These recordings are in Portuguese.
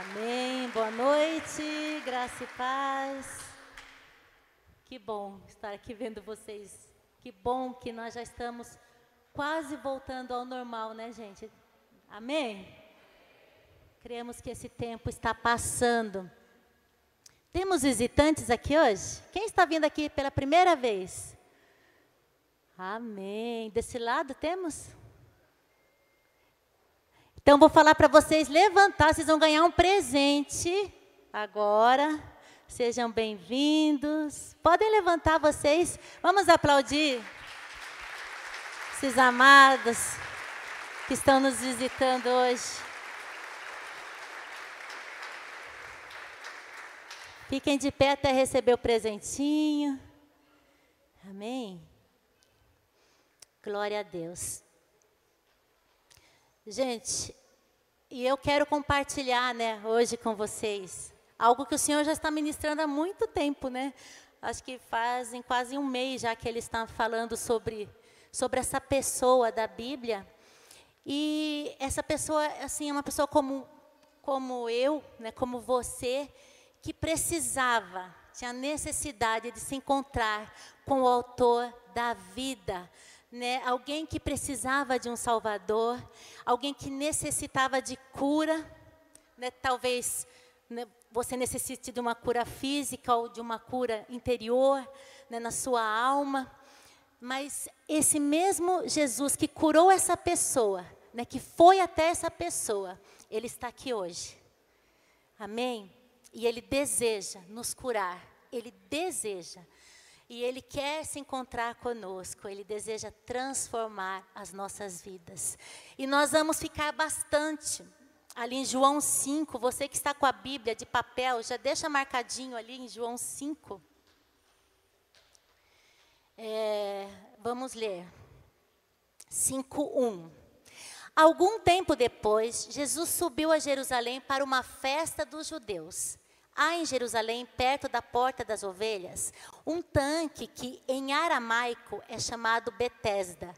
Amém. Boa noite, graça e paz. Que bom estar aqui vendo vocês. Que bom que nós já estamos quase voltando ao normal, né, gente? Amém? Cremos que esse tempo está passando. Temos visitantes aqui hoje? Quem está vindo aqui pela primeira vez? Amém. Desse lado temos? Então vou falar para vocês levantar, vocês vão ganhar um presente agora. Sejam bem-vindos. Podem levantar vocês. Vamos aplaudir esses amados que estão nos visitando hoje. Fiquem de pé até receber o presentinho. Amém. Glória a Deus. Gente, e eu quero compartilhar, né, hoje com vocês, algo que o Senhor já está ministrando há muito tempo, né? Acho que fazem quase um mês já que Ele está falando sobre, sobre essa pessoa da Bíblia. E essa pessoa, assim, é uma pessoa como, como eu, né, como você, que precisava, tinha necessidade de se encontrar com o autor da vida, né, alguém que precisava de um Salvador, alguém que necessitava de cura, né, talvez né, você necessite de uma cura física ou de uma cura interior né, na sua alma, mas esse mesmo Jesus que curou essa pessoa, né, que foi até essa pessoa, ele está aqui hoje. Amém? E ele deseja nos curar, ele deseja e Ele quer se encontrar conosco, Ele deseja transformar as nossas vidas. E nós vamos ficar bastante ali em João 5. Você que está com a Bíblia de papel, já deixa marcadinho ali em João 5. É, vamos ler. 5:1. Algum tempo depois, Jesus subiu a Jerusalém para uma festa dos judeus. Há em Jerusalém, perto da porta das ovelhas, um tanque que em aramaico é chamado Betesda,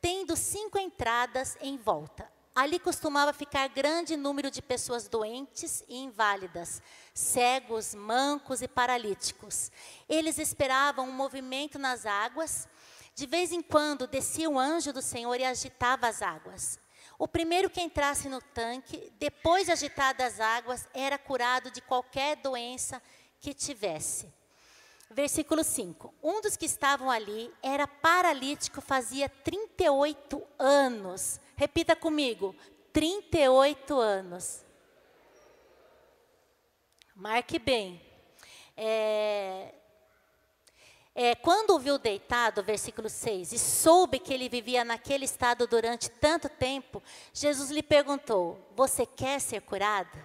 tendo cinco entradas em volta. Ali costumava ficar grande número de pessoas doentes e inválidas, cegos, mancos e paralíticos. Eles esperavam um movimento nas águas. De vez em quando descia o anjo do Senhor e agitava as águas. O primeiro que entrasse no tanque, depois de agitadas as águas, era curado de qualquer doença que tivesse. Versículo 5. Um dos que estavam ali era paralítico, fazia 38 anos. Repita comigo: 38 anos. Marque bem. É, é, quando o viu deitado, versículo 6, e soube que ele vivia naquele estado durante tanto tempo, Jesus lhe perguntou: Você quer ser curado?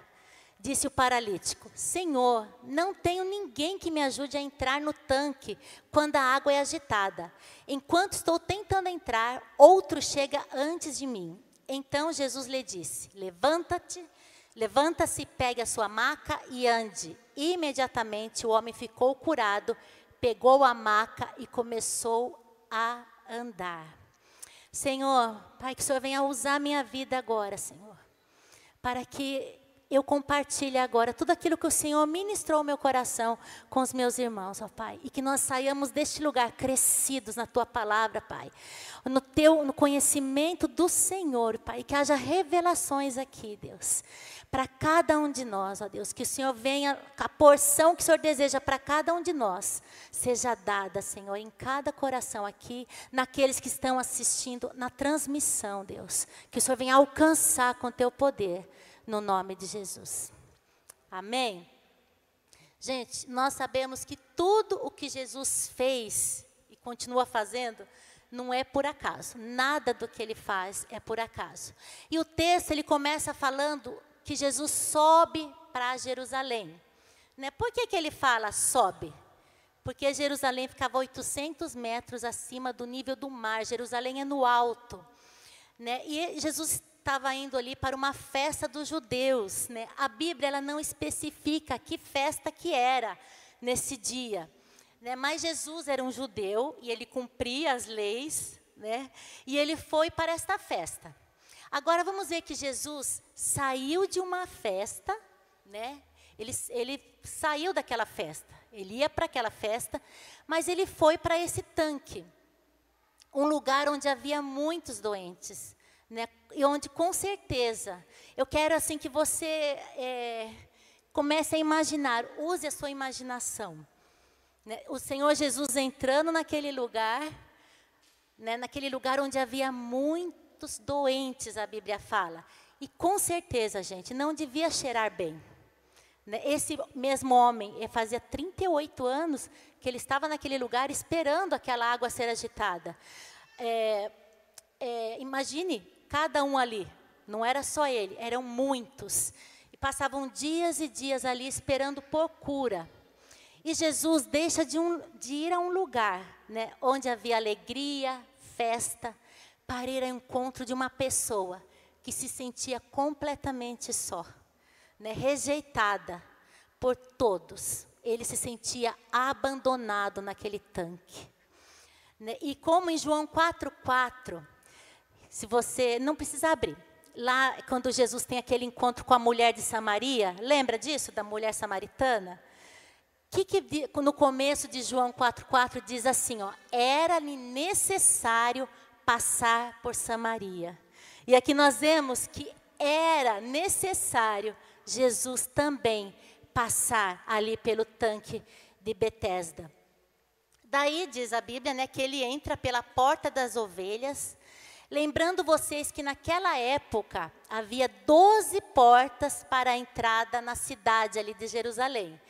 Disse o paralítico: Senhor, não tenho ninguém que me ajude a entrar no tanque quando a água é agitada. Enquanto estou tentando entrar, outro chega antes de mim. Então Jesus lhe disse: Levanta-te, levanta-se, pegue a sua maca e ande. Imediatamente o homem ficou curado pegou a maca e começou a andar. Senhor, Pai, que o Senhor venha usar a minha vida agora, Senhor, para que eu compartilhe agora tudo aquilo que o Senhor ministrou ao meu coração com os meus irmãos, ó Pai, e que nós saiamos deste lugar crescidos na tua palavra, Pai, no teu no conhecimento do Senhor, Pai, e que haja revelações aqui, Deus para cada um de nós, ó Deus. Que o Senhor venha, a porção que o Senhor deseja para cada um de nós, seja dada, Senhor, em cada coração aqui, naqueles que estão assistindo na transmissão, Deus. Que o Senhor venha alcançar com teu poder, no nome de Jesus. Amém? Gente, nós sabemos que tudo o que Jesus fez e continua fazendo, não é por acaso. Nada do que ele faz é por acaso. E o texto ele começa falando que Jesus sobe para Jerusalém. Né? Por que, que ele fala sobe? Porque Jerusalém ficava 800 metros acima do nível do mar. Jerusalém é no alto. Né? E Jesus estava indo ali para uma festa dos judeus. Né? A Bíblia ela não especifica que festa que era nesse dia. Né? Mas Jesus era um judeu e ele cumpria as leis. Né? E ele foi para esta festa. Agora vamos ver que Jesus saiu de uma festa, né? Ele, ele saiu daquela festa. Ele ia para aquela festa, mas ele foi para esse tanque, um lugar onde havia muitos doentes, né? E onde com certeza eu quero assim que você é, comece a imaginar, use a sua imaginação. Né? O Senhor Jesus entrando naquele lugar, né? naquele lugar onde havia muitos doentes, a Bíblia fala. E com certeza, gente, não devia cheirar bem. Né? Esse mesmo homem, fazia 38 anos que ele estava naquele lugar esperando aquela água ser agitada. É, é, imagine cada um ali, não era só ele, eram muitos. E passavam dias e dias ali esperando por cura. E Jesus deixa de, um, de ir a um lugar né, onde havia alegria, festa, para ir ao encontro de uma pessoa que se sentia completamente só, né, rejeitada por todos. Ele se sentia abandonado naquele tanque. Né, e como em João 4,4, se você não precisa abrir, lá quando Jesus tem aquele encontro com a mulher de Samaria, lembra disso, da mulher samaritana? Que, que no começo de João 4,4 diz assim: era-lhe necessário passar por Samaria. E aqui nós vemos que era necessário Jesus também passar ali pelo tanque de Betesda. Daí diz a Bíblia, né, que ele entra pela porta das ovelhas, lembrando vocês que naquela época havia 12 portas para a entrada na cidade ali de Jerusalém.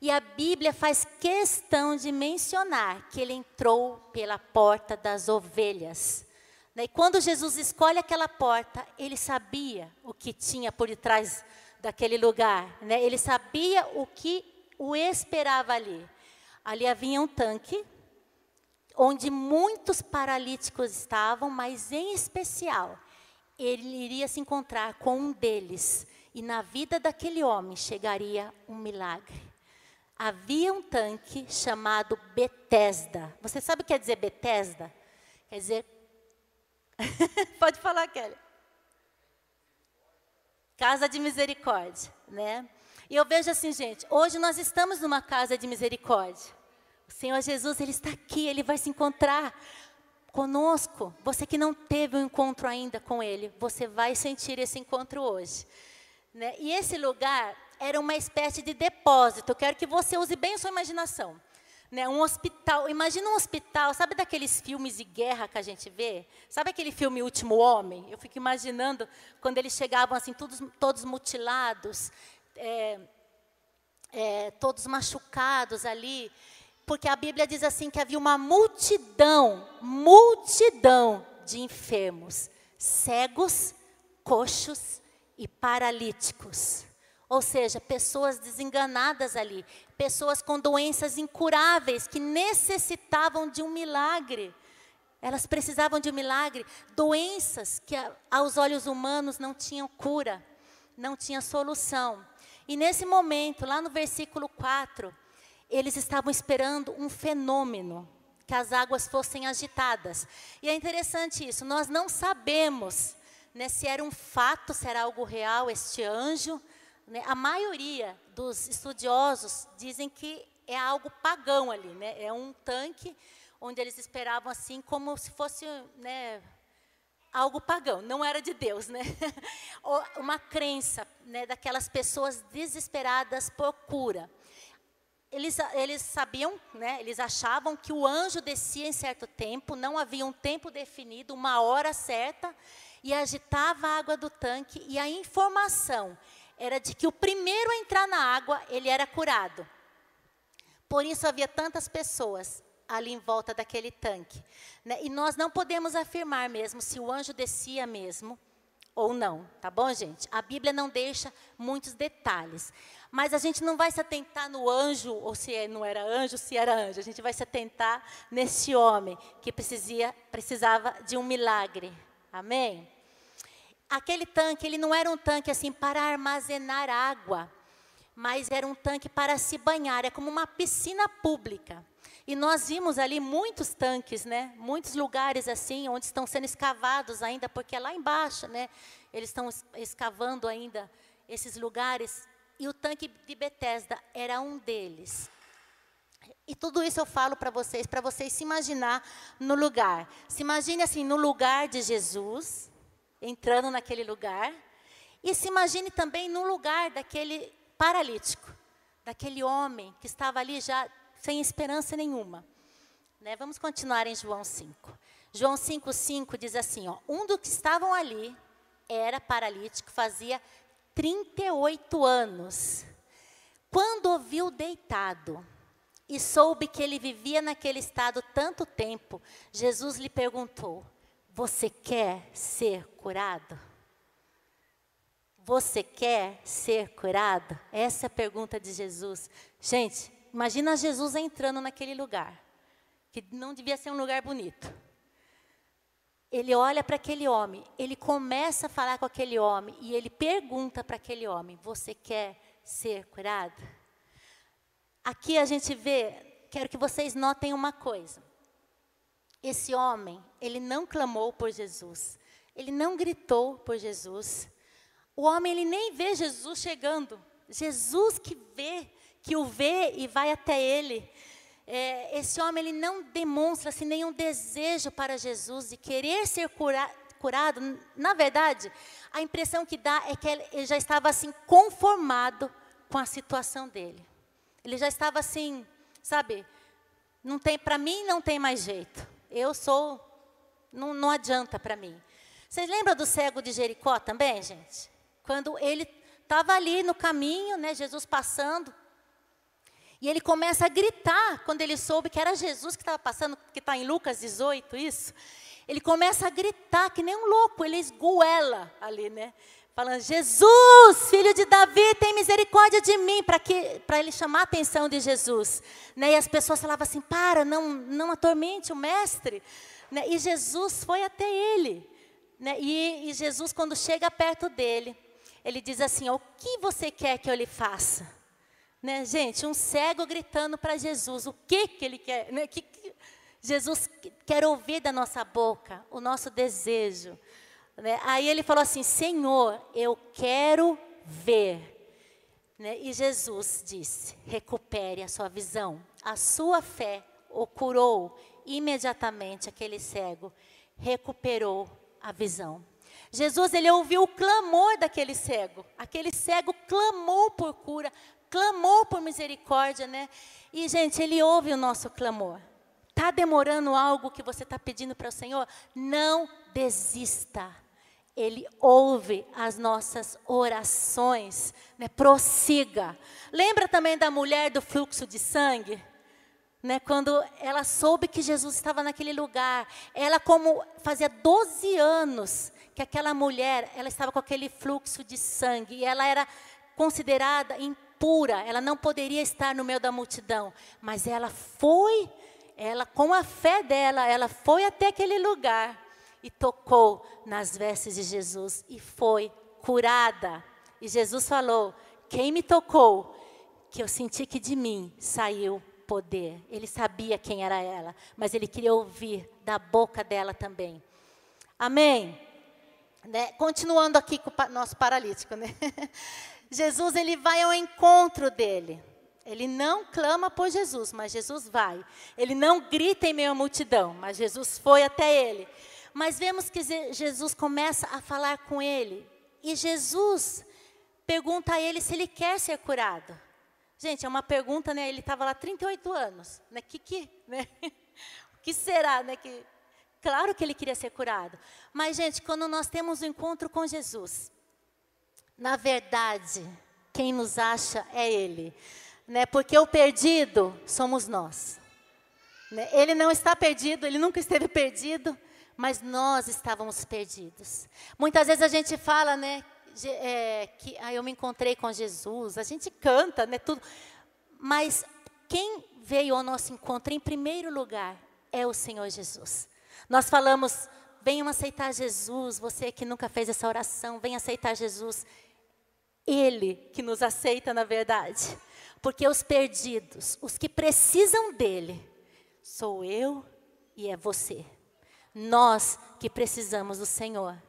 E a Bíblia faz questão de mencionar que ele entrou pela porta das ovelhas. Né, e quando Jesus escolhe aquela porta, ele sabia o que tinha por detrás daquele lugar. Né? Ele sabia o que o esperava ali. Ali havia um tanque, onde muitos paralíticos estavam, mas em especial, ele iria se encontrar com um deles. E na vida daquele homem chegaria um milagre. Havia um tanque chamado Betesda. Você sabe o que quer dizer Betesda? Quer dizer Pode falar, Kelly. Casa de misericórdia, né? E eu vejo assim, gente, hoje nós estamos numa casa de misericórdia. O Senhor Jesus, Ele está aqui, Ele vai se encontrar conosco. Você que não teve um encontro ainda com Ele, você vai sentir esse encontro hoje. Né? E esse lugar era uma espécie de depósito. Eu quero que você use bem a sua imaginação né, um hospital. Imagina um hospital, sabe daqueles filmes de guerra que a gente vê? Sabe aquele filme Último Homem? Eu fico imaginando quando eles chegavam assim, todos, todos mutilados, é, é, todos machucados ali. Porque a Bíblia diz assim que havia uma multidão, multidão de enfermos, cegos, coxos e paralíticos. Ou seja, pessoas desenganadas ali, pessoas com doenças incuráveis que necessitavam de um milagre. Elas precisavam de um milagre, doenças que aos olhos humanos não tinham cura, não tinha solução. E nesse momento, lá no versículo 4, eles estavam esperando um fenômeno, que as águas fossem agitadas. E é interessante isso, nós não sabemos né, se era um fato, se era algo real este anjo, né, a maioria dos estudiosos dizem que é algo pagão ali, né? É um tanque onde eles esperavam assim como se fosse, né, algo pagão, não era de Deus, né? Uma crença, né, daquelas pessoas desesperadas por cura. Eles, eles sabiam, né, eles achavam que o anjo descia em certo tempo, não havia um tempo definido, uma hora certa, e agitava a água do tanque, e a informação era de que o primeiro a entrar na água, ele era curado. Por isso havia tantas pessoas ali em volta daquele tanque. Né? E nós não podemos afirmar mesmo se o anjo descia mesmo ou não, tá bom, gente? A Bíblia não deixa muitos detalhes. Mas a gente não vai se atentar no anjo, ou se é, não era anjo, se era anjo. A gente vai se atentar nesse homem que precisia, precisava de um milagre. Amém? aquele tanque, ele não era um tanque assim para armazenar água, mas era um tanque para se banhar, é como uma piscina pública. E nós vimos ali muitos tanques, né? Muitos lugares assim, onde estão sendo escavados ainda, porque é lá embaixo, né? Eles estão escavando ainda esses lugares. E o tanque de Betesda era um deles. E tudo isso eu falo para vocês, para vocês se imaginar no lugar. Se imagine assim, no lugar de Jesus, entrando naquele lugar, e se imagine também no lugar daquele paralítico, daquele homem que estava ali já sem esperança nenhuma. Né? Vamos continuar em João 5. João 5,5 diz assim: ó, um dos que estavam ali era paralítico, fazia 38 anos. Quando ouviu deitado e soube que ele vivia naquele estado tanto tempo, Jesus lhe perguntou: Você quer ser curado? Você quer ser curado? Essa é a pergunta de Jesus. Gente, imagina Jesus entrando naquele lugar, que não devia ser um lugar bonito. Ele olha para aquele homem, ele começa a falar com aquele homem e ele pergunta para aquele homem: Você quer ser curado? Aqui a gente vê, quero que vocês notem uma coisa. Esse homem, ele não clamou por Jesus, ele não gritou por Jesus. O homem, ele nem vê Jesus chegando. Jesus que vê, que o vê e vai até ele. É, esse homem, ele não demonstra assim, nenhum desejo para Jesus de querer ser cura, curado. Na verdade, a impressão que dá é que ele, já estava assim conformado com a situação dele. Ele já estava assim, sabe? Não tem, para mim não tem mais jeito. Eu sou, não, não adianta para mim. Vocês lembram do cego de Jericó também, gente? Quando ele estava ali no caminho, né, Jesus passando, e ele começa a gritar quando ele soube que era Jesus que estava passando, que está em Lucas 18, isso. Ele começa a gritar que nem um louco, ele esgoela ali, né? Falando, Jesus, filho de Davi, tem misericórdia de mim, para ele chamar a atenção de Jesus. Né? E as pessoas falavam assim, para, não, não atormente o mestre. Né? E Jesus foi até ele. Né? E, e Jesus, quando chega perto dele, ele diz assim: O que você quer que eu lhe faça? Né, gente, um cego gritando para Jesus: O que, que ele quer? Né, que, que Jesus quer ouvir da nossa boca, o nosso desejo. Né? Aí ele falou assim: Senhor, eu quero ver. Né? E Jesus disse: recupere a sua visão. A sua fé o curou imediatamente aquele cego, recuperou a visão. Jesus ele ouviu o clamor daquele cego. Aquele cego clamou por cura, clamou por misericórdia, né? E gente, ele ouve o nosso clamor. Tá demorando algo que você está pedindo para o Senhor? Não desista. Ele ouve as nossas orações, né? prossiga. Lembra também da mulher do fluxo de sangue? Né, quando ela soube que Jesus estava naquele lugar, ela como fazia 12 anos que aquela mulher, ela estava com aquele fluxo de sangue e ela era considerada impura, ela não poderia estar no meio da multidão, mas ela foi, ela com a fé dela, ela foi até aquele lugar e tocou nas vestes de Jesus e foi curada. E Jesus falou: "Quem me tocou? Que eu senti que de mim saiu poder". Ele sabia quem era ela, mas ele queria ouvir da boca dela também. Amém. Né? Continuando aqui com o nosso paralítico, né? Jesus ele vai ao encontro dele. Ele não clama por Jesus, mas Jesus vai. Ele não grita em meio à multidão, mas Jesus foi até ele. Mas vemos que Jesus começa a falar com ele. E Jesus pergunta a ele se ele quer ser curado. Gente, é uma pergunta, né? Ele estava lá 38 anos. Né? Que, que, né? O que será, né? Que Claro que ele queria ser curado. Mas, gente, quando nós temos um encontro com Jesus, na verdade, quem nos acha é Ele. Né? Porque o perdido somos nós. Né? Ele não está perdido, ele nunca esteve perdido, mas nós estávamos perdidos. Muitas vezes a gente fala, né, é, que ah, eu me encontrei com Jesus, a gente canta, né, tudo. Mas quem veio ao nosso encontro em primeiro lugar é o Senhor Jesus. Nós falamos, venham aceitar Jesus, você que nunca fez essa oração, venha aceitar Jesus. Ele que nos aceita na verdade. Porque os perdidos, os que precisam dele, sou eu e é você. Nós que precisamos do Senhor.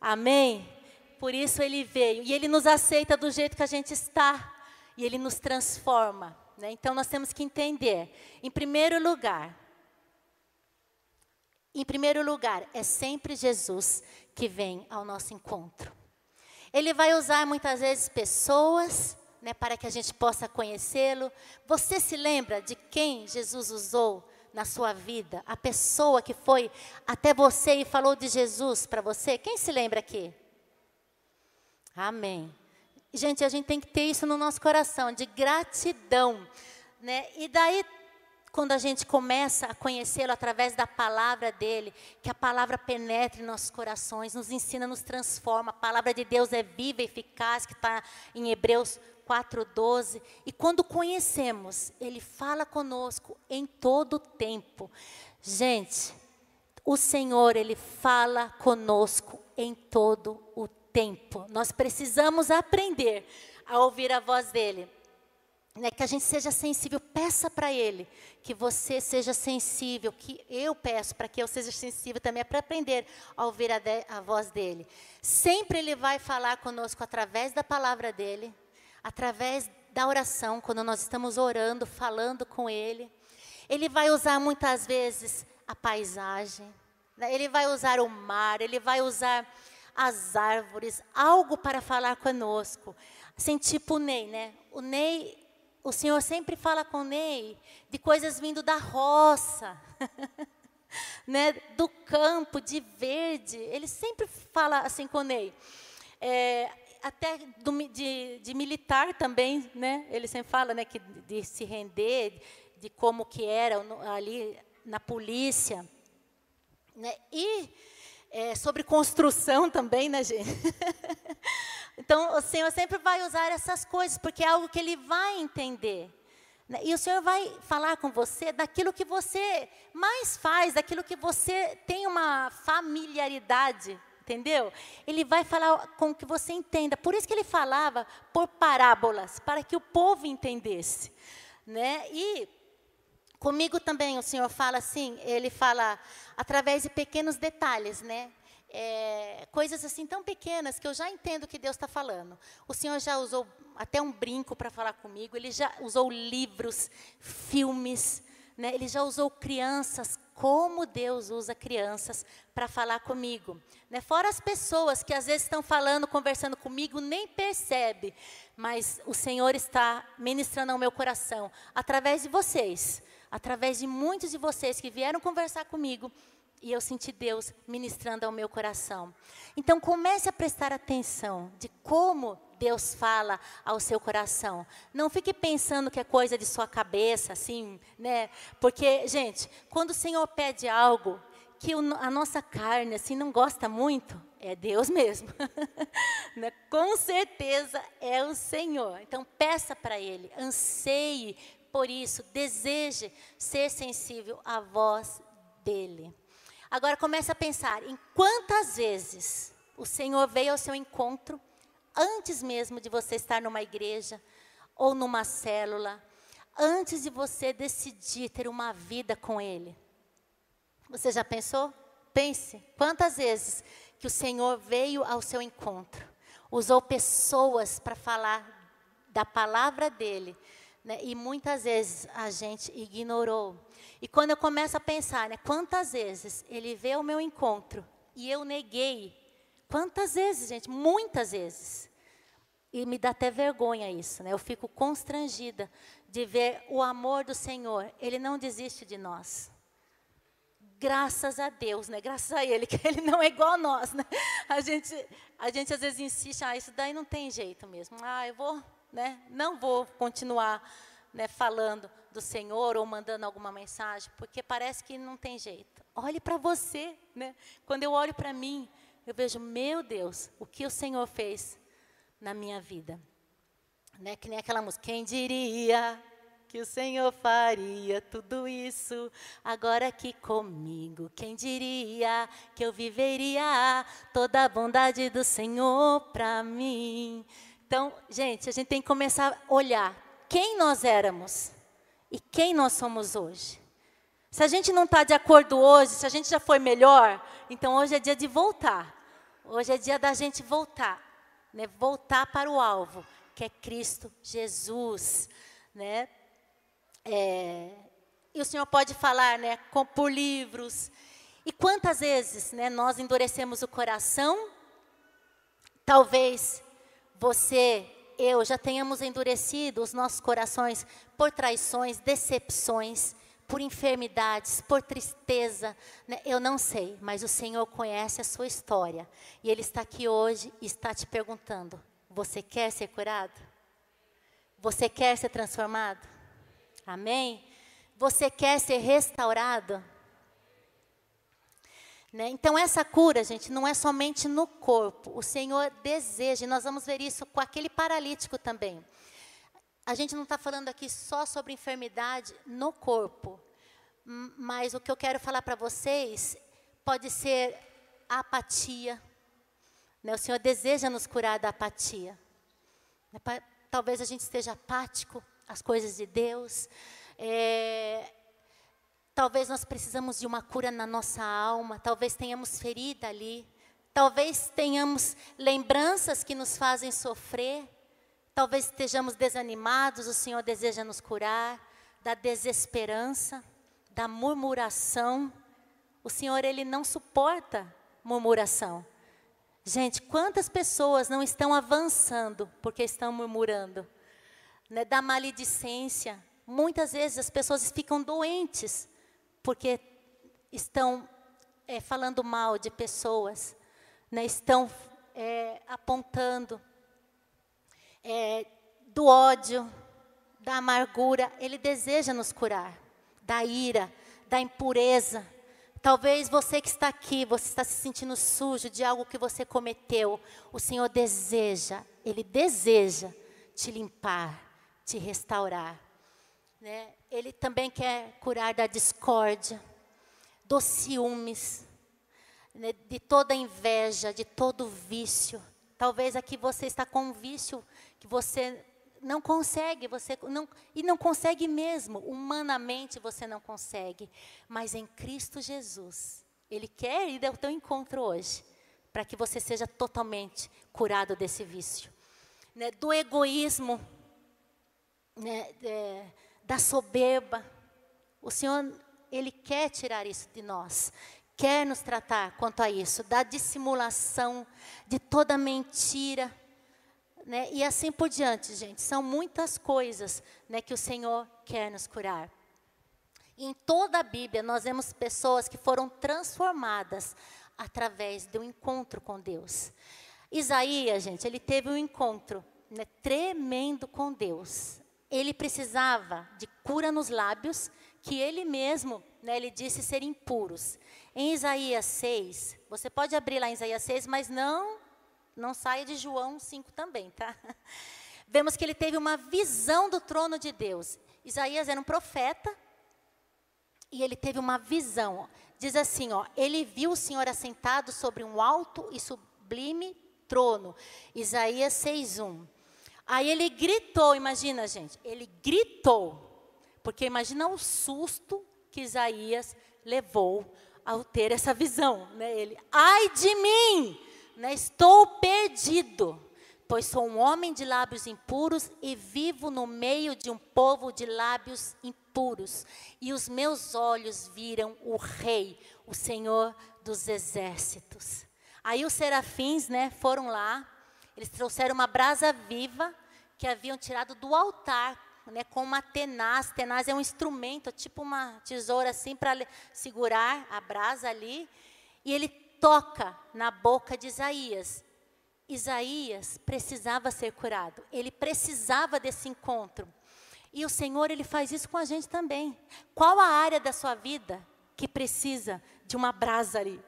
Amém? por isso ele veio. E ele nos aceita do jeito que a gente está. E ele nos transforma. Né? Então nós temos que entender, em primeiro lugar, em primeiro lugar, é sempre Jesus que vem ao nosso encontro. Ele vai usar muitas vezes pessoas, né, para que a gente possa conhecê-lo. Você se lembra de quem Jesus usou na sua vida? A pessoa que foi até você e falou de Jesus para você? Quem se lembra aqui? Amém. Gente, a gente tem que ter isso no nosso coração, de gratidão. Né? E daí, quando a gente começa a conhecê-lo através da palavra dele, que a palavra penetre em nossos corações, nos ensina, nos transforma. A palavra de Deus é viva e eficaz, que está em Hebreus 4,12. E quando conhecemos, ele fala conosco em todo o tempo. Gente, o Senhor, ele fala conosco em todo o tempo. Nós precisamos aprender a ouvir a voz dele. Né, que a gente seja sensível, peça para Ele que você seja sensível, que eu peço para que eu seja sensível também, é para aprender a ouvir a, de, a voz dEle. Sempre Ele vai falar conosco através da palavra dEle, através da oração, quando nós estamos orando, falando com Ele. Ele vai usar muitas vezes a paisagem, né, Ele vai usar o mar, Ele vai usar as árvores, algo para falar conosco. Assim, tipo o Ney, né? O Ney, o Senhor sempre fala com Ney de coisas vindo da roça, né? Do campo, de verde. Ele sempre fala assim com Ney. É, até do, de, de, militar também, né? Ele sempre fala, né? Que de se render, de como que era ali na polícia, né? E é, sobre construção também, né, gente? então, o Senhor sempre vai usar essas coisas, porque é algo que Ele vai entender. Né? E o Senhor vai falar com você daquilo que você mais faz, daquilo que você tem uma familiaridade, entendeu? Ele vai falar com que você entenda. Por isso que ele falava por parábolas, para que o povo entendesse. Né? E Comigo também o Senhor fala assim, ele fala através de pequenos detalhes, né? É, coisas assim tão pequenas que eu já entendo que Deus está falando. O Senhor já usou até um brinco para falar comigo, ele já usou livros, filmes, né? ele já usou crianças, como Deus usa crianças para falar comigo. Né? Fora as pessoas que às vezes estão falando, conversando comigo, nem percebe, mas o Senhor está ministrando ao meu coração através de vocês através de muitos de vocês que vieram conversar comigo e eu senti Deus ministrando ao meu coração. Então comece a prestar atenção de como Deus fala ao seu coração. Não fique pensando que é coisa de sua cabeça, assim, né? Porque, gente, quando o Senhor pede algo que a nossa carne assim não gosta muito, é Deus mesmo. né? Com certeza é o Senhor. Então peça para Ele, anseie por isso, deseje ser sensível à voz dele. Agora comece a pensar em quantas vezes o Senhor veio ao seu encontro antes mesmo de você estar numa igreja ou numa célula, antes de você decidir ter uma vida com ele. Você já pensou? Pense, quantas vezes que o Senhor veio ao seu encontro, usou pessoas para falar da palavra dele, né? E muitas vezes a gente ignorou. E quando eu começo a pensar, né, quantas vezes ele veio ao meu encontro e eu neguei? Quantas vezes, gente? Muitas vezes. E me dá até vergonha isso, né? Eu fico constrangida de ver o amor do Senhor. Ele não desiste de nós. Graças a Deus, né? Graças a Ele, que Ele não é igual a nós, né? A gente, a gente às vezes insiste, ah, isso daí não tem jeito mesmo. Ah, eu vou né? Não vou continuar né, falando do Senhor ou mandando alguma mensagem, porque parece que não tem jeito. Olhe para você, né? Quando eu olho para mim, eu vejo, meu Deus, o que o Senhor fez na minha vida. Né? Que nem aquela música, quem diria que o Senhor faria tudo isso agora aqui comigo? Quem diria que eu viveria toda a bondade do Senhor para mim? Então, gente, a gente tem que começar a olhar quem nós éramos e quem nós somos hoje. Se a gente não está de acordo hoje, se a gente já foi melhor, então hoje é dia de voltar. Hoje é dia da gente voltar né, voltar para o alvo, que é Cristo Jesus, né? É, e o Senhor pode falar, né, com, por livros. E quantas vezes, né, nós endurecemos o coração? Talvez você, eu, já tenhamos endurecido os nossos corações por traições, decepções, por enfermidades, por tristeza. Né? Eu não sei, mas o Senhor conhece a sua história. E Ele está aqui hoje e está te perguntando: você quer ser curado? Você quer ser transformado? Amém? Você quer ser restaurado? Né? Então, essa cura, gente, não é somente no corpo. O Senhor deseja, e nós vamos ver isso com aquele paralítico também. A gente não está falando aqui só sobre enfermidade no corpo, mas o que eu quero falar para vocês pode ser a apatia. Né? O Senhor deseja nos curar da apatia. Né? Talvez a gente esteja apático às coisas de Deus. É, talvez nós precisamos de uma cura na nossa alma. Talvez tenhamos ferida ali. Talvez tenhamos lembranças que nos fazem sofrer. Talvez estejamos desanimados, o Senhor deseja nos curar da desesperança, da murmuração. O Senhor, Ele não suporta murmuração. Gente, quantas pessoas não estão avançando porque estão murmurando? Né? Da maledicência. Muitas vezes as pessoas ficam doentes porque estão é, falando mal de pessoas, né? estão é, apontando é, do ódio, da amargura, Ele deseja nos curar, da ira, da impureza. Talvez você que está aqui, você está se sentindo sujo de algo que você cometeu. O Senhor deseja, Ele deseja te limpar, te restaurar. Né? Ele também quer curar da discórdia, dos ciúmes, né? de toda inveja, de todo vício. Talvez aqui você está com um vício que você não consegue, você não, e não consegue mesmo, humanamente você não consegue, mas em Cristo Jesus, Ele quer ir ao teu encontro hoje, para que você seja totalmente curado desse vício, né, do egoísmo, né, é, da soberba. O Senhor, Ele quer tirar isso de nós, quer nos tratar quanto a isso, da dissimulação, de toda mentira né? E assim por diante, gente. São muitas coisas né, que o Senhor quer nos curar. Em toda a Bíblia, nós vemos pessoas que foram transformadas através do encontro com Deus. Isaías, gente, ele teve um encontro né, tremendo com Deus. Ele precisava de cura nos lábios, que ele mesmo, né, ele disse ser impuros. Em Isaías 6, você pode abrir lá em Isaías 6, mas não não saia de João 5 também, tá? Vemos que ele teve uma visão do trono de Deus. Isaías era um profeta e ele teve uma visão. Diz assim, ó, ele viu o Senhor assentado sobre um alto e sublime trono. Isaías 6:1. Aí ele gritou, imagina, gente, ele gritou, porque imagina o susto que Isaías levou ao ter essa visão, né? Ele, ai de mim, né, estou perdido, pois sou um homem de lábios impuros e vivo no meio de um povo de lábios impuros. E os meus olhos viram o Rei, o Senhor dos exércitos. Aí os serafins, né, foram lá, eles trouxeram uma brasa viva que haviam tirado do altar, né, com uma tenaz. Tenaz é um instrumento, tipo uma tesoura assim para segurar a brasa ali. E ele toca na boca de Isaías. Isaías precisava ser curado, ele precisava desse encontro. E o Senhor, ele faz isso com a gente também. Qual a área da sua vida que precisa de uma brasa ali?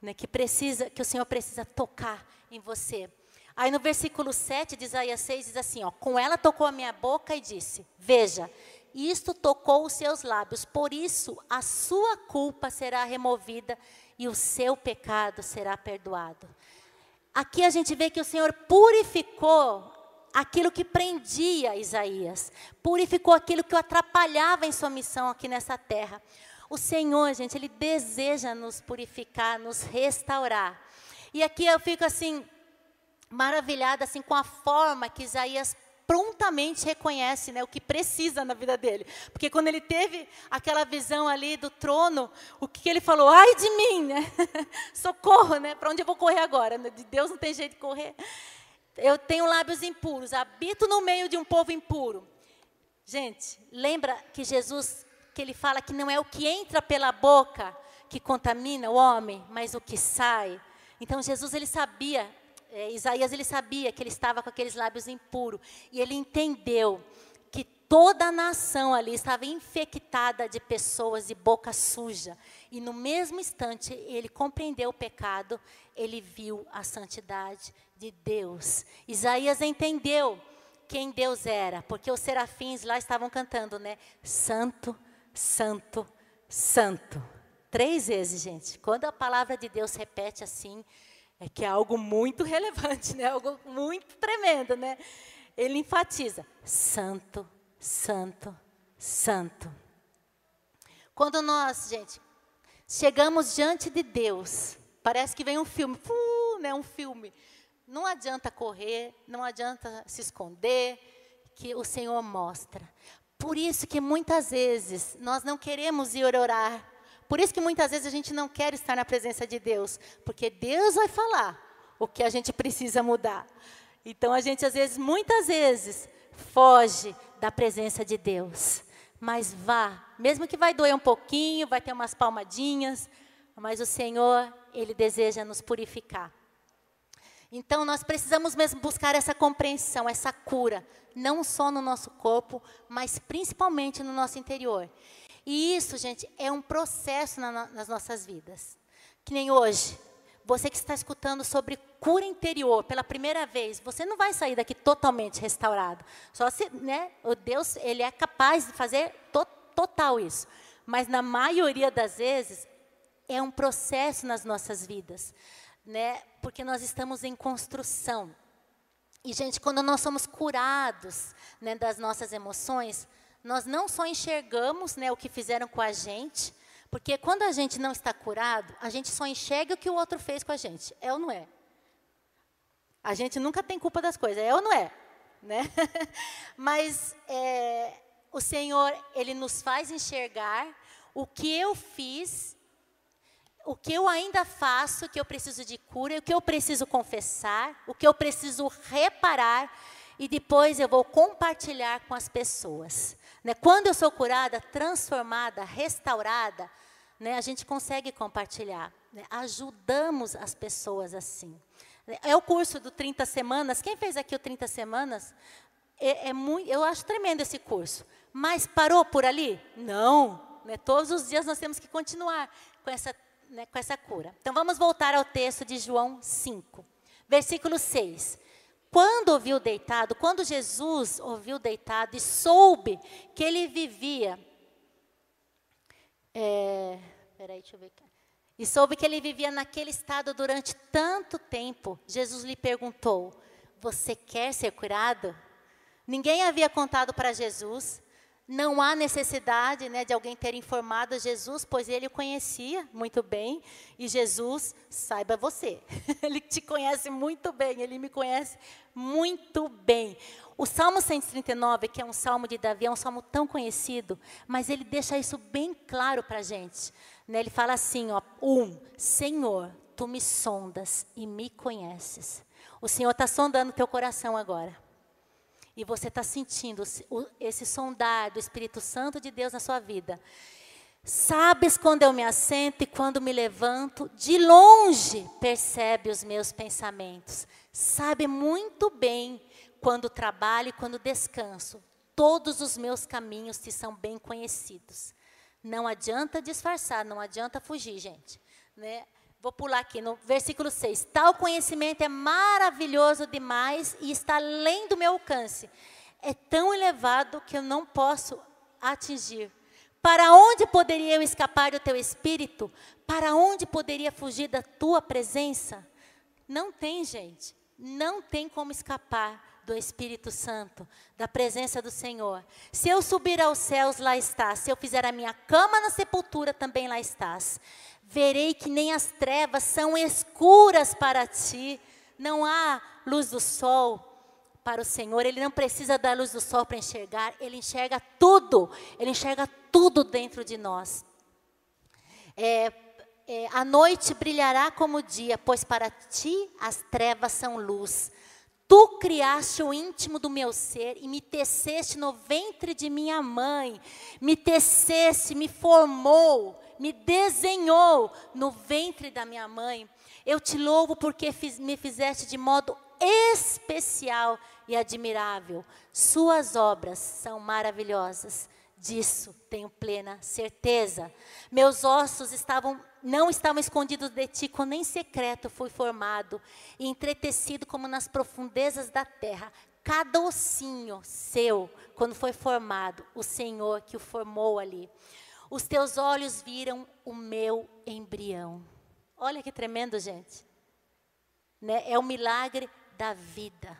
Né, que precisa, que o Senhor precisa tocar em você. Aí no versículo 7 de Isaías 6 diz assim, ó, com ela tocou a minha boca e disse: Veja, isto tocou os seus lábios, por isso a sua culpa será removida e o seu pecado será perdoado. Aqui a gente vê que o Senhor purificou aquilo que prendia Isaías, purificou aquilo que o atrapalhava em sua missão aqui nessa terra. O Senhor, gente, Ele deseja nos purificar, nos restaurar. E aqui eu fico assim, maravilhada assim com a forma que Isaías prontamente reconhece né, o que precisa na vida dele. Porque quando ele teve aquela visão ali do trono, o que, ele falou? Ai de mim, né? socorro, né? Para onde eu vou correr agora? De Deus não tem jeito de correr. Eu tenho lábios impuros, habito no meio de um povo impuro. Gente, lembra que Jesus, que ele fala que não é o que entra pela boca que contamina o homem, mas o que sai. Então Jesus ele sabia é, Isaías ele sabia que ele estava com aqueles lábios impuros e ele entendeu que toda a nação ali estava infectada de pessoas de boca suja. E no mesmo instante ele compreendeu o pecado, ele viu a santidade de Deus. Isaías entendeu quem Deus era, porque os serafins lá estavam cantando, né? Santo, santo, santo. Três vezes, gente. Quando a palavra de Deus repete assim, é que é algo muito relevante, né? Algo muito tremendo, né? Ele enfatiza: santo, santo, santo. Quando nós, gente, chegamos diante de Deus, parece que vem um filme, uh, né? Um filme. Não adianta correr, não adianta se esconder, que o Senhor mostra. Por isso que muitas vezes nós não queremos ir orar por isso que muitas vezes a gente não quer estar na presença de Deus, porque Deus vai falar o que a gente precisa mudar. Então a gente às vezes, muitas vezes, foge da presença de Deus. Mas vá, mesmo que vai doer um pouquinho, vai ter umas palmadinhas, mas o Senhor, ele deseja nos purificar. Então nós precisamos mesmo buscar essa compreensão, essa cura, não só no nosso corpo, mas principalmente no nosso interior. E isso, gente, é um processo na, nas nossas vidas. Que nem hoje, você que está escutando sobre cura interior pela primeira vez, você não vai sair daqui totalmente restaurado. Só se, né, o Deus, ele é capaz de fazer to, total isso. Mas na maioria das vezes é um processo nas nossas vidas, né? Porque nós estamos em construção. E gente, quando nós somos curados, né, das nossas emoções, nós não só enxergamos né, o que fizeram com a gente, porque quando a gente não está curado, a gente só enxerga o que o outro fez com a gente. É ou não é? A gente nunca tem culpa das coisas, é ou não é? Né? Mas é, o Senhor, Ele nos faz enxergar o que eu fiz, o que eu ainda faço, o que eu preciso de cura, o que eu preciso confessar, o que eu preciso reparar, e depois eu vou compartilhar com as pessoas. Né? Quando eu sou curada, transformada, restaurada, né, a gente consegue compartilhar. Né? Ajudamos as pessoas assim. É o curso do 30 semanas. Quem fez aqui o 30 semanas? É, é muito, eu acho tremendo esse curso. Mas parou por ali? Não. Né? Todos os dias nós temos que continuar com essa, né, com essa cura. Então vamos voltar ao texto de João 5, versículo 6. Quando ouviu deitado, quando Jesus ouviu deitado e soube que ele vivia, é, peraí, deixa eu ver aqui. E soube que ele vivia naquele estado durante tanto tempo, Jesus lhe perguntou: Você quer ser curado? Ninguém havia contado para Jesus, não há necessidade né, de alguém ter informado Jesus, pois ele o conhecia muito bem. E Jesus, saiba você, ele te conhece muito bem, ele me conhece muito bem. O Salmo 139, que é um salmo de Davi, é um salmo tão conhecido, mas ele deixa isso bem claro para a gente. Né? Ele fala assim: ó, um, Senhor, tu me sondas e me conheces. O Senhor está sondando teu coração agora e você está sentindo esse sondar do Espírito Santo de Deus na sua vida. Sabes quando eu me assento e quando me levanto, de longe percebe os meus pensamentos. Sabe muito bem quando trabalho e quando descanso. Todos os meus caminhos te são bem conhecidos. Não adianta disfarçar, não adianta fugir, gente. Né? Vou pular aqui no versículo 6. Tal conhecimento é maravilhoso demais e está além do meu alcance. É tão elevado que eu não posso atingir. Para onde poderia eu escapar do teu espírito? Para onde poderia fugir da tua presença? Não tem, gente. Não tem como escapar do Espírito Santo, da presença do Senhor. Se eu subir aos céus, lá estás. Se eu fizer a minha cama na sepultura, também lá estás verei que nem as trevas são escuras para ti. Não há luz do sol para o Senhor, ele não precisa da luz do sol para enxergar, ele enxerga tudo, ele enxerga tudo dentro de nós. É, é, a noite brilhará como o dia, pois para ti as trevas são luz. Tu criaste o íntimo do meu ser e me teceste no ventre de minha mãe, me teceste, me formou, me desenhou no ventre da minha mãe. Eu te louvo porque fiz, me fizeste de modo especial e admirável. Suas obras são maravilhosas. Disso tenho plena certeza. Meus ossos estavam não estavam escondidos de ti, quando em secreto fui formado e entretecido como nas profundezas da terra. Cada ossinho seu, quando foi formado, o Senhor que o formou ali. Os teus olhos viram o meu embrião. Olha que tremendo, gente. Né? É o milagre da vida.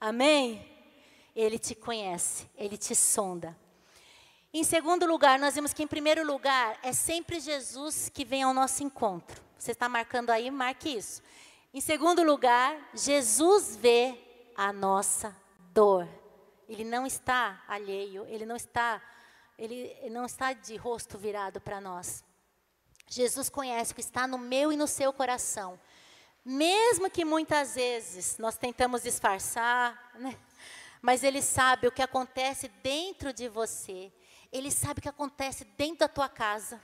Amém? Ele te conhece, ele te sonda. Em segundo lugar, nós vemos que, em primeiro lugar, é sempre Jesus que vem ao nosso encontro. Você está marcando aí? Marque isso. Em segundo lugar, Jesus vê a nossa dor. Ele não está alheio, ele não está, ele não está de rosto virado para nós. Jesus conhece o que está no meu e no seu coração. Mesmo que muitas vezes nós tentamos disfarçar, né? mas Ele sabe o que acontece dentro de você. Ele sabe o que acontece dentro da tua casa.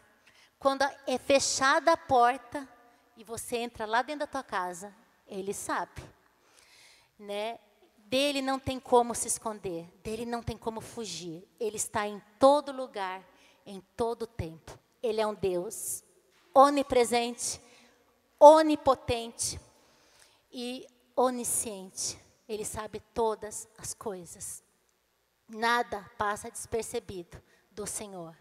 Quando é fechada a porta e você entra lá dentro da tua casa, Ele sabe. Né? Dele não tem como se esconder, dele não tem como fugir. Ele está em todo lugar, em todo tempo. Ele é um Deus onipresente, onipotente e onisciente. Ele sabe todas as coisas. Nada passa despercebido do Senhor.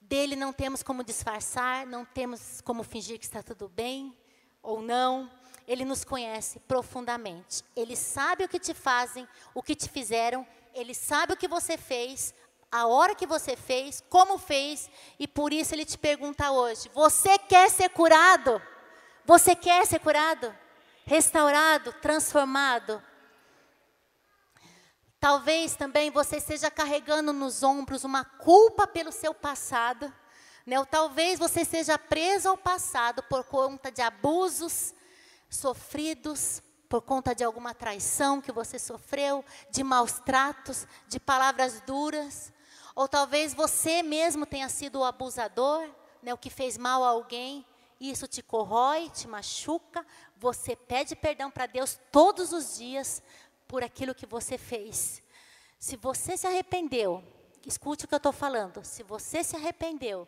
Dele não temos como disfarçar, não temos como fingir que está tudo bem ou não. Ele nos conhece profundamente. Ele sabe o que te fazem, o que te fizeram, ele sabe o que você fez, a hora que você fez, como fez, e por isso ele te pergunta hoje: você quer ser curado? Você quer ser curado? Restaurado, transformado? Talvez também você esteja carregando nos ombros uma culpa pelo seu passado, né? ou talvez você seja preso ao passado por conta de abusos sofridos, por conta de alguma traição que você sofreu, de maus tratos, de palavras duras, ou talvez você mesmo tenha sido o abusador, né? o que fez mal a alguém, e isso te corrói, te machuca, você pede perdão para Deus todos os dias, por aquilo que você fez. Se você se arrependeu, escute o que eu estou falando. Se você se arrependeu,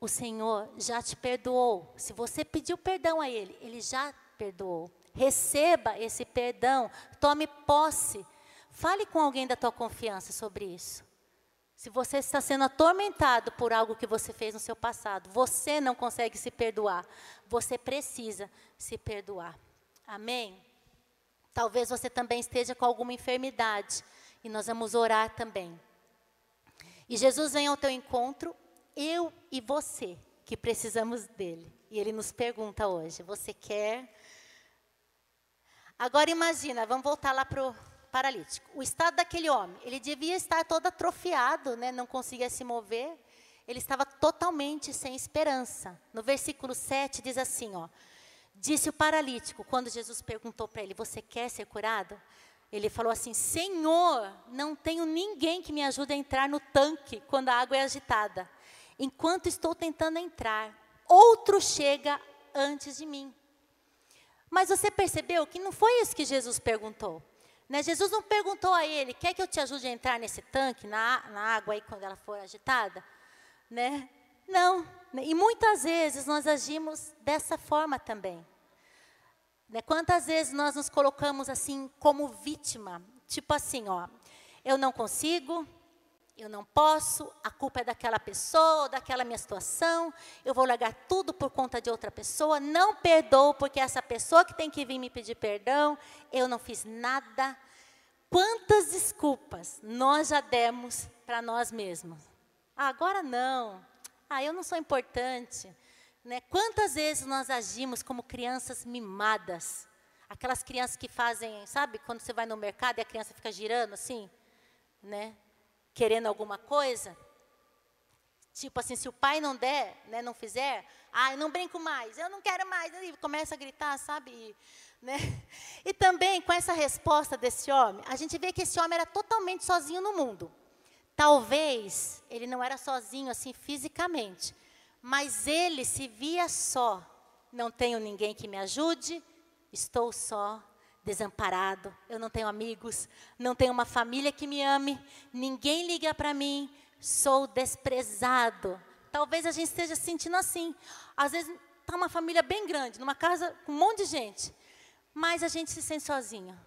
o Senhor já te perdoou. Se você pediu perdão a Ele, Ele já perdoou. Receba esse perdão, tome posse. Fale com alguém da tua confiança sobre isso. Se você está sendo atormentado por algo que você fez no seu passado, você não consegue se perdoar. Você precisa se perdoar. Amém? Talvez você também esteja com alguma enfermidade e nós vamos orar também. E Jesus vem ao teu encontro, eu e você, que precisamos dele. E ele nos pergunta hoje: você quer? Agora imagina, vamos voltar lá para o paralítico. O estado daquele homem, ele devia estar todo atrofiado, né, não conseguia se mover. Ele estava totalmente sem esperança. No versículo 7 diz assim, ó: Disse o paralítico, quando Jesus perguntou para ele: Você quer ser curado? Ele falou assim: Senhor, não tenho ninguém que me ajude a entrar no tanque quando a água é agitada. Enquanto estou tentando entrar, outro chega antes de mim. Mas você percebeu que não foi isso que Jesus perguntou. Né? Jesus não perguntou a ele: Quer que eu te ajude a entrar nesse tanque, na, na água aí quando ela for agitada? Né? Não. E muitas vezes nós agimos dessa forma também. Né? Quantas vezes nós nos colocamos assim como vítima? Tipo assim, ó, eu não consigo, eu não posso, a culpa é daquela pessoa, daquela minha situação, eu vou largar tudo por conta de outra pessoa, não perdoo porque essa pessoa que tem que vir me pedir perdão, eu não fiz nada. Quantas desculpas nós já demos para nós mesmos? Ah, agora não, ah, eu não sou importante. Né? Quantas vezes nós agimos como crianças mimadas? Aquelas crianças que fazem, sabe, quando você vai no mercado e a criança fica girando assim, né? Querendo alguma coisa. Tipo assim, se o pai não der, né, não fizer, ah, eu não brinco mais, eu não quero mais, e começa a gritar, sabe? E, né? e também com essa resposta desse homem, a gente vê que esse homem era totalmente sozinho no mundo. Talvez ele não era sozinho assim fisicamente, mas ele se via só. Não tenho ninguém que me ajude, estou só, desamparado, eu não tenho amigos, não tenho uma família que me ame, ninguém liga para mim, sou desprezado. Talvez a gente esteja se sentindo assim. Às vezes está uma família bem grande, numa casa com um monte de gente, mas a gente se sente sozinho.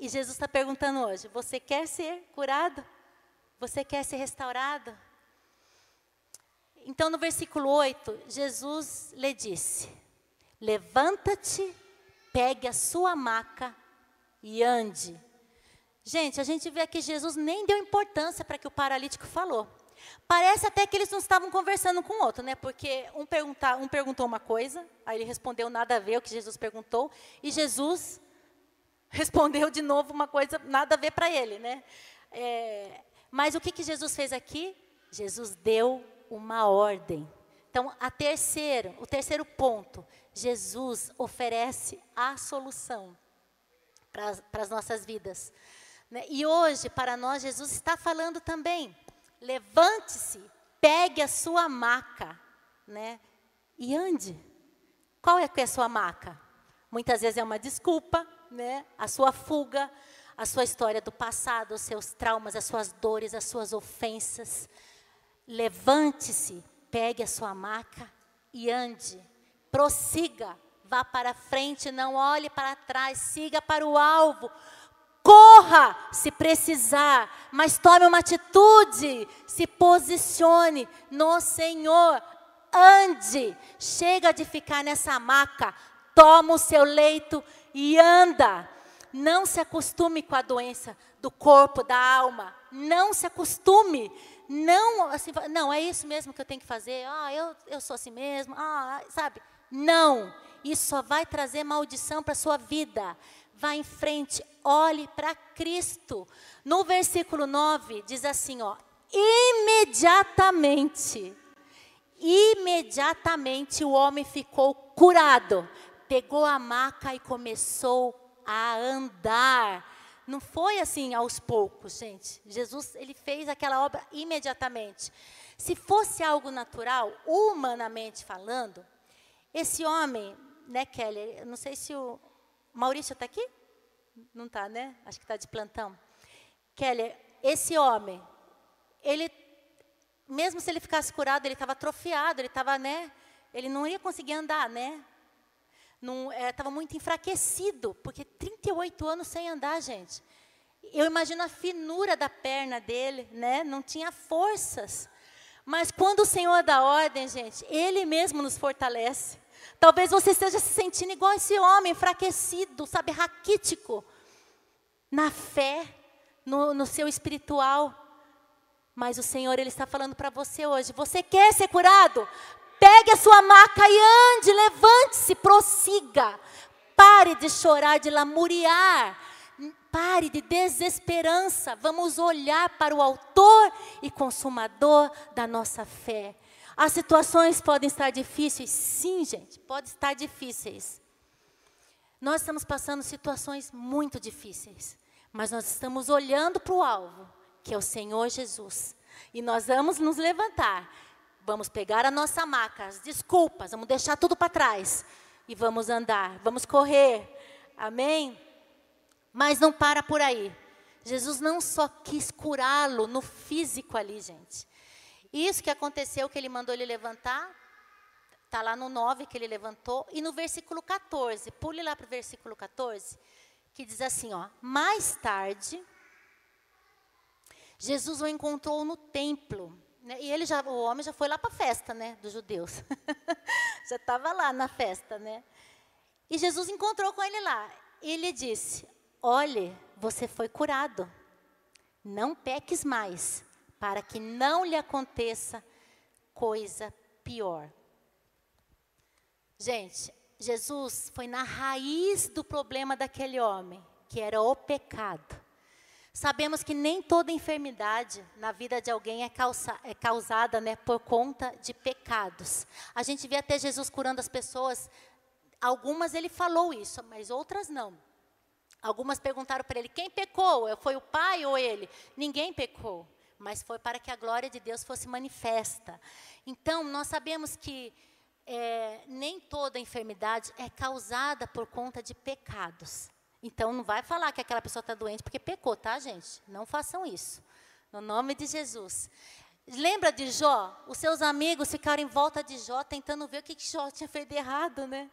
E Jesus está perguntando hoje: você quer ser curado? Você quer ser restaurado? Então, no versículo 8, Jesus lhe disse: Levanta-te, pegue a sua maca e ande. Gente, a gente vê que Jesus nem deu importância para que o paralítico falou. Parece até que eles não estavam conversando com o outro, né? Porque um, perguntar, um perguntou uma coisa, aí ele respondeu nada a ver o que Jesus perguntou, e Jesus respondeu de novo uma coisa nada a ver para ele, né? É, mas o que, que Jesus fez aqui? Jesus deu uma ordem. Então, a terceiro, o terceiro ponto, Jesus oferece a solução para as nossas vidas. Né? E hoje, para nós, Jesus está falando também levante-se, pegue a sua maca, né? E ande. Qual é, é a sua maca? Muitas vezes é uma desculpa, né? A sua fuga, a sua história do passado, os seus traumas, as suas dores, as suas ofensas. Levante-se, pegue a sua maca e ande. Prossiga, vá para frente, não olhe para trás, siga para o alvo Corra se precisar, mas tome uma atitude, se posicione no Senhor. Ande, chega de ficar nessa maca, toma o seu leito e anda. Não se acostume com a doença do corpo, da alma. Não se acostume. Não, assim, não, é isso mesmo que eu tenho que fazer. Ah, eu, eu sou assim mesmo. Ah, sabe? Não. Isso só vai trazer maldição para a sua vida vá em frente, olhe para Cristo. No versículo 9 diz assim, ó: imediatamente, imediatamente o homem ficou curado, pegou a maca e começou a andar. Não foi assim aos poucos, gente. Jesus, ele fez aquela obra imediatamente. Se fosse algo natural, humanamente falando, esse homem, né, Kelly, não sei se o, Maurício está aqui? Não está, né? Acho que está de plantão. Kelly, esse homem, ele, mesmo se ele ficasse curado, ele estava atrofiado, ele estava, né? Ele não ia conseguir andar, né? Estava é, muito enfraquecido, porque 38 anos sem andar, gente. Eu imagino a finura da perna dele, né? Não tinha forças. Mas quando o Senhor dá ordem, gente, Ele mesmo nos fortalece. Talvez você esteja se sentindo igual esse homem, enfraquecido, sabe, raquítico, na fé, no, no seu espiritual. Mas o Senhor, Ele está falando para você hoje: você quer ser curado? Pegue a sua maca e ande, levante-se, prossiga. Pare de chorar, de lamuriar. Pare de desesperança. Vamos olhar para o Autor e Consumador da nossa fé. As situações podem estar difíceis? Sim, gente, pode estar difíceis. Nós estamos passando situações muito difíceis, mas nós estamos olhando para o alvo, que é o Senhor Jesus. E nós vamos nos levantar, vamos pegar a nossa maca, as desculpas, vamos deixar tudo para trás e vamos andar, vamos correr. Amém? Mas não para por aí. Jesus não só quis curá-lo no físico ali, gente. Isso que aconteceu, que ele mandou ele levantar, está lá no 9 que ele levantou, e no versículo 14, pule lá para o versículo 14, que diz assim, ó, mais tarde, Jesus o encontrou no templo, né, e ele já, o homem já foi lá para a festa, né, dos judeus, já estava lá na festa, né, e Jesus encontrou com ele lá, e ele disse, olhe, você foi curado, não peques mais, para que não lhe aconteça coisa pior. Gente, Jesus foi na raiz do problema daquele homem, que era o pecado. Sabemos que nem toda enfermidade na vida de alguém é, causa, é causada né, por conta de pecados. A gente vê até Jesus curando as pessoas, algumas ele falou isso, mas outras não. Algumas perguntaram para ele: quem pecou? Foi o pai ou ele? Ninguém pecou, mas foi para que a glória de Deus fosse manifesta. Então, nós sabemos que é, nem toda enfermidade é causada por conta de pecados. Então não vai falar que aquela pessoa está doente porque pecou, tá, gente? Não façam isso. No nome de Jesus. Lembra de Jó? Os seus amigos ficaram em volta de Jó, tentando ver o que, que Jó tinha feito de errado, né?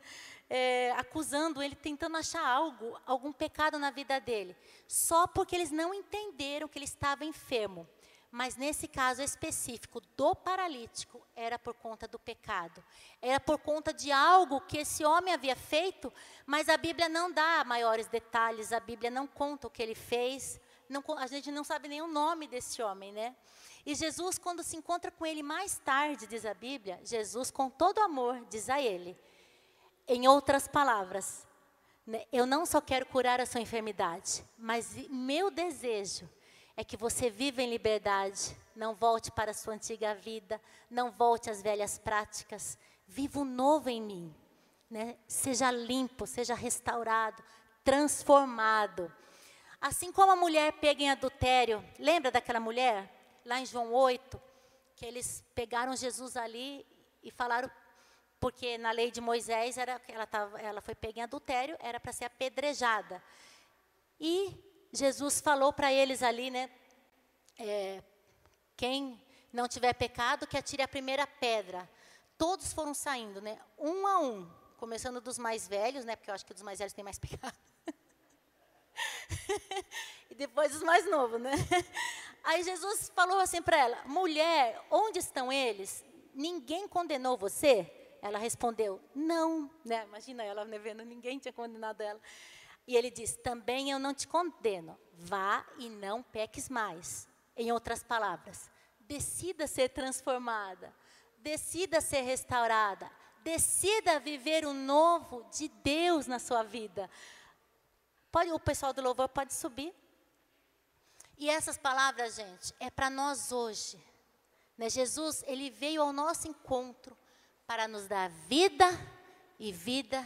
É, acusando ele, tentando achar algo, algum pecado na vida dele. Só porque eles não entenderam que ele estava enfermo. Mas nesse caso específico do paralítico, era por conta do pecado. Era por conta de algo que esse homem havia feito, mas a Bíblia não dá maiores detalhes, a Bíblia não conta o que ele fez. Não, a gente não sabe nem o nome desse homem, né? E Jesus, quando se encontra com ele mais tarde, diz a Bíblia, Jesus, com todo amor, diz a ele, em outras palavras, né, eu não só quero curar a sua enfermidade, mas meu desejo é que você viva em liberdade, não volte para a sua antiga vida, não volte às velhas práticas, viva o novo em mim. Né? Seja limpo, seja restaurado, transformado. Assim como a mulher pega em adultério, lembra daquela mulher? Lá em João 8, que eles pegaram Jesus ali e falaram, porque na lei de Moisés era, ela, tava, ela foi pega em adultério, era para ser apedrejada. E Jesus falou para eles ali, né? É, quem não tiver pecado, que atire a primeira pedra. Todos foram saindo, né? Um a um, começando dos mais velhos, né? Porque eu acho que dos mais velhos tem mais pecado. e depois os mais novos, né? Aí Jesus falou assim para ela: Mulher, onde estão eles? Ninguém condenou você? Ela respondeu: Não, né? Imagina ela né, vendo, ninguém tinha condenado ela. E ele diz: Também eu não te condeno, vá e não peques mais. Em outras palavras, decida ser transformada, decida ser restaurada, decida viver o novo de Deus na sua vida. Pode, o pessoal do louvor pode subir. E essas palavras, gente, é para nós hoje. Né? Jesus, ele veio ao nosso encontro para nos dar vida e vida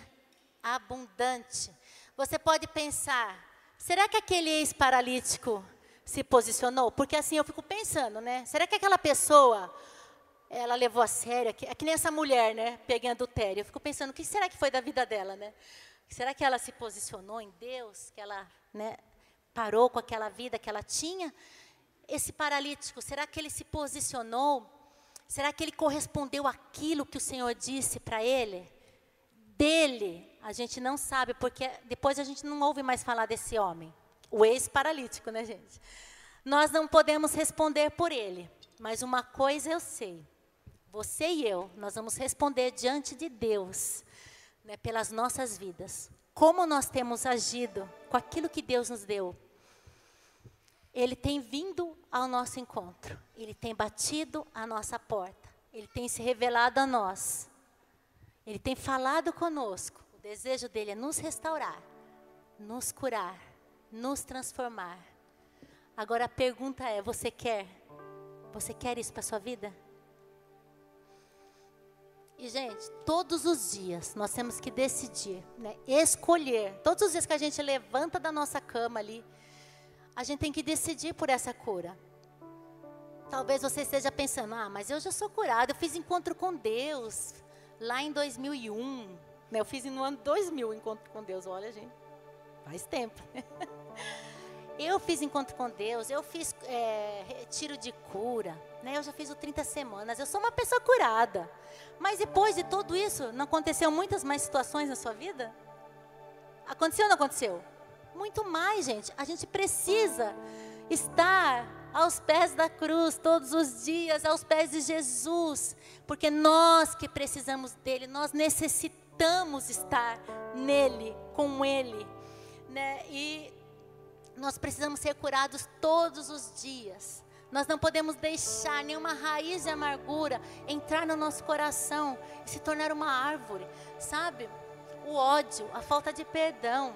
abundante. Você pode pensar, será que aquele ex-paralítico se posicionou? Porque assim eu fico pensando, né? Será que aquela pessoa, ela levou a sério, é que nem essa mulher, né? Pegando adultério. Eu fico pensando, o que será que foi da vida dela, né? Será que ela se posicionou em Deus? Que ela, né? Parou com aquela vida que ela tinha? Esse paralítico, será que ele se posicionou? Será que ele correspondeu àquilo que o Senhor disse para ele? Dele, a gente não sabe, porque depois a gente não ouve mais falar desse homem, o ex-paralítico, né, gente? Nós não podemos responder por ele, mas uma coisa eu sei: você e eu, nós vamos responder diante de Deus, né, pelas nossas vidas. Como nós temos agido com aquilo que Deus nos deu. Ele tem vindo ao nosso encontro, ele tem batido a nossa porta, ele tem se revelado a nós, ele tem falado conosco desejo dele é nos restaurar, nos curar, nos transformar. Agora a pergunta é: você quer? Você quer isso para sua vida? E gente, todos os dias nós temos que decidir, né? escolher. Todos os dias que a gente levanta da nossa cama ali, a gente tem que decidir por essa cura. Talvez você esteja pensando: ah, mas eu já sou curado, eu fiz encontro com Deus lá em 2001. Né, eu fiz no ano 2000 encontro com Deus. Olha, gente, faz tempo. Eu fiz encontro com Deus, eu fiz é, retiro de cura, né? eu já fiz o 30 semanas, eu sou uma pessoa curada. Mas depois de tudo isso, não aconteceu muitas mais situações na sua vida? Aconteceu ou não aconteceu? Muito mais, gente. A gente precisa estar aos pés da cruz todos os dias, aos pés de Jesus, porque nós que precisamos dele, nós necessitamos estar nele, com ele, né? E nós precisamos ser curados todos os dias. Nós não podemos deixar nenhuma raiz de amargura entrar no nosso coração e se tornar uma árvore, sabe? o ódio, a falta de perdão.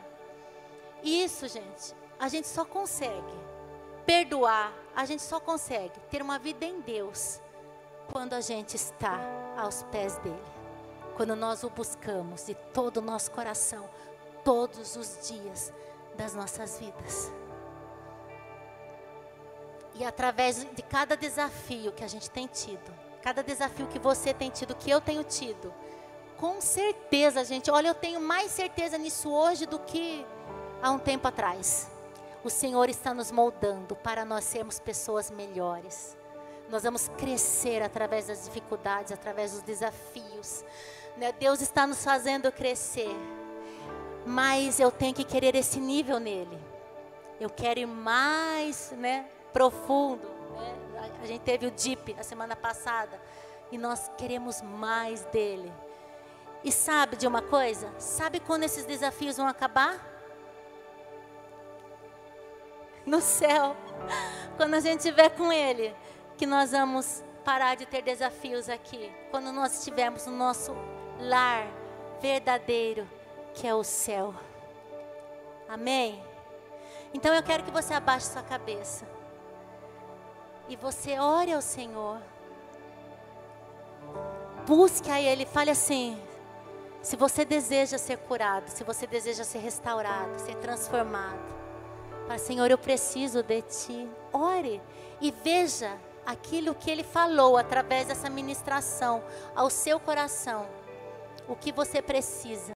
Isso, gente, a gente só consegue perdoar, a gente só consegue ter uma vida em Deus quando a gente está aos pés dele. Quando nós o buscamos de todo o nosso coração, todos os dias das nossas vidas. E através de cada desafio que a gente tem tido, cada desafio que você tem tido, que eu tenho tido, com certeza, gente, olha, eu tenho mais certeza nisso hoje do que há um tempo atrás. O Senhor está nos moldando para nós sermos pessoas melhores. Nós vamos crescer através das dificuldades, através dos desafios. Né? Deus está nos fazendo crescer. Mas eu tenho que querer esse nível nele. Eu quero ir mais né, profundo. Né? A gente teve o DIP na semana passada. E nós queremos mais dele. E sabe de uma coisa? Sabe quando esses desafios vão acabar? No céu. Quando a gente estiver com Ele. Que nós vamos parar de ter desafios aqui. Quando nós estivermos no nosso lar verdadeiro, que é o céu. Amém? Então eu quero que você abaixe sua cabeça. E você ore ao Senhor. Busque a Ele, fale assim: se você deseja ser curado, se você deseja ser restaurado, ser transformado, para Senhor, eu preciso de Ti. Ore e veja aquilo que Ele falou através dessa ministração ao seu coração, o que você precisa.